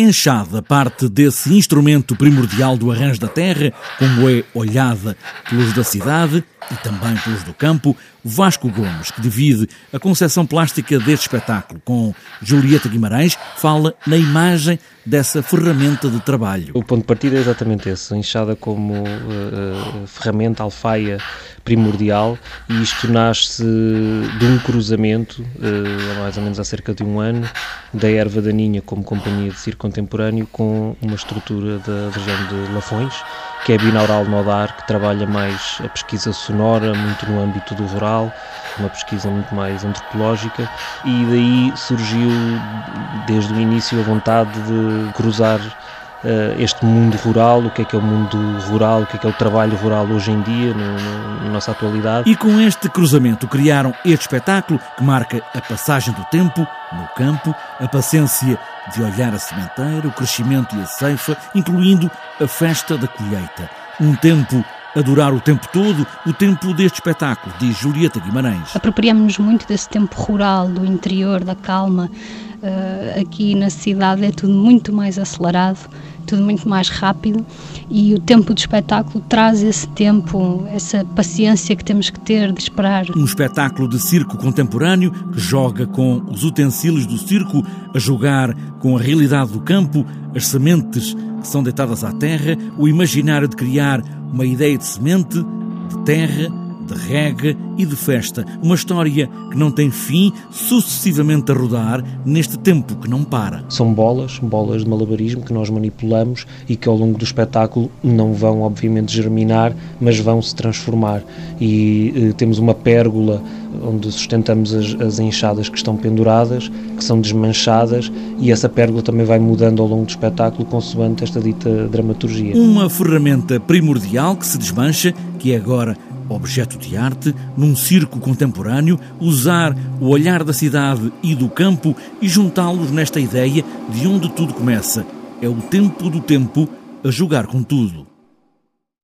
enxada parte desse instrumento primordial do arranjo da terra, como é olhada pelos da cidade e também pelos do campo, Vasco Gomes, que divide a concepção plástica deste espetáculo com Julieta Guimarães, fala na imagem dessa ferramenta de trabalho. O ponto de partida é exatamente esse, enxada como uh, ferramenta, alfaia primordial, e isto nasce de um cruzamento, uh, mais ou menos há cerca de um ano, da Erva Daninha como companhia de circo contemporâneo com uma estrutura da região de Lafões, que é binaural nodar, que trabalha mais a pesquisa sonora, muito no âmbito do rural, uma pesquisa muito mais antropológica, e daí surgiu desde o início a vontade de cruzar uh, este mundo rural, o que é que é o mundo rural, o que é que é o trabalho rural hoje em dia, no, no, na nossa atualidade. E com este cruzamento criaram este espetáculo que marca a passagem do tempo no campo, a paciência de olhar a sementeira, o crescimento e a ceifa, incluindo a festa da colheita. Um tempo a durar o tempo todo, o tempo deste espetáculo, diz Julieta Guimarães. Apropriamos-nos muito desse tempo rural, do interior, da calma. Uh, aqui na cidade é tudo muito mais acelerado tudo muito mais rápido e o tempo do espetáculo traz esse tempo, essa paciência que temos que ter de esperar. Um espetáculo de circo contemporâneo que joga com os utensílios do circo, a jogar com a realidade do campo, as sementes que são deitadas à terra, o imaginário de criar uma ideia de semente, de terra, de rega e de festa. Uma história que não tem fim, sucessivamente a rodar neste tempo que não para. São bolas, bolas de malabarismo que nós manipulamos e que ao longo do espetáculo não vão, obviamente, germinar, mas vão se transformar. E eh, temos uma pérgola onde sustentamos as, as enxadas que estão penduradas, que são desmanchadas, e essa pérgola também vai mudando ao longo do espetáculo, consoante esta dita dramaturgia. Uma ferramenta primordial que se desmancha, que é agora objeto de arte, num circo contemporâneo, usar o olhar da cidade e do campo e juntá-los nesta ideia de onde tudo começa. É o tempo do tempo a jogar com tudo.